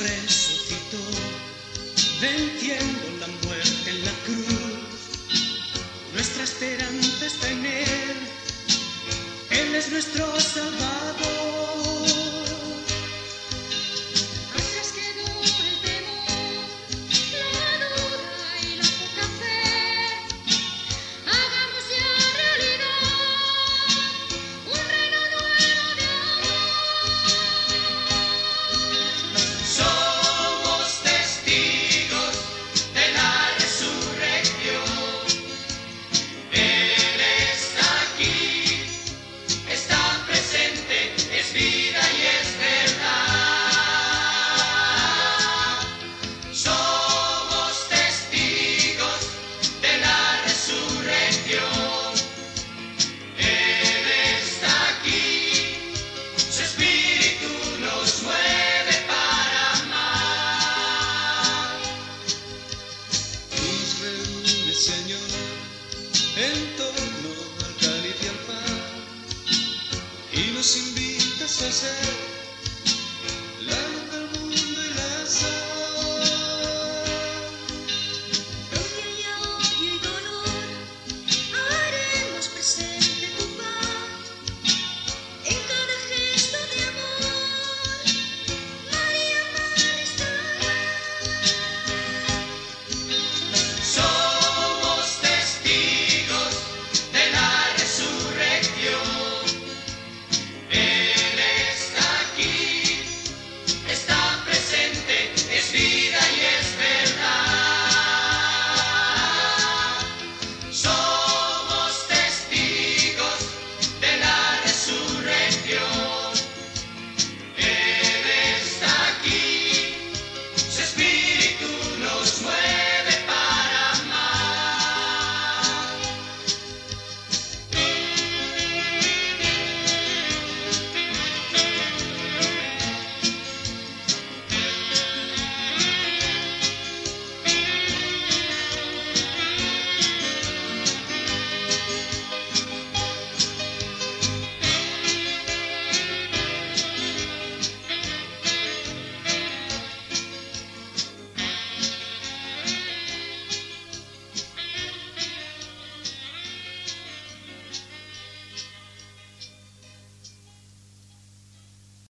Resucitó, venciendo la muerte en la cruz. Nuestra esperanza está en Él, Él es nuestro Salvador. En torno al cáliz y al pan, y nos invitas a ser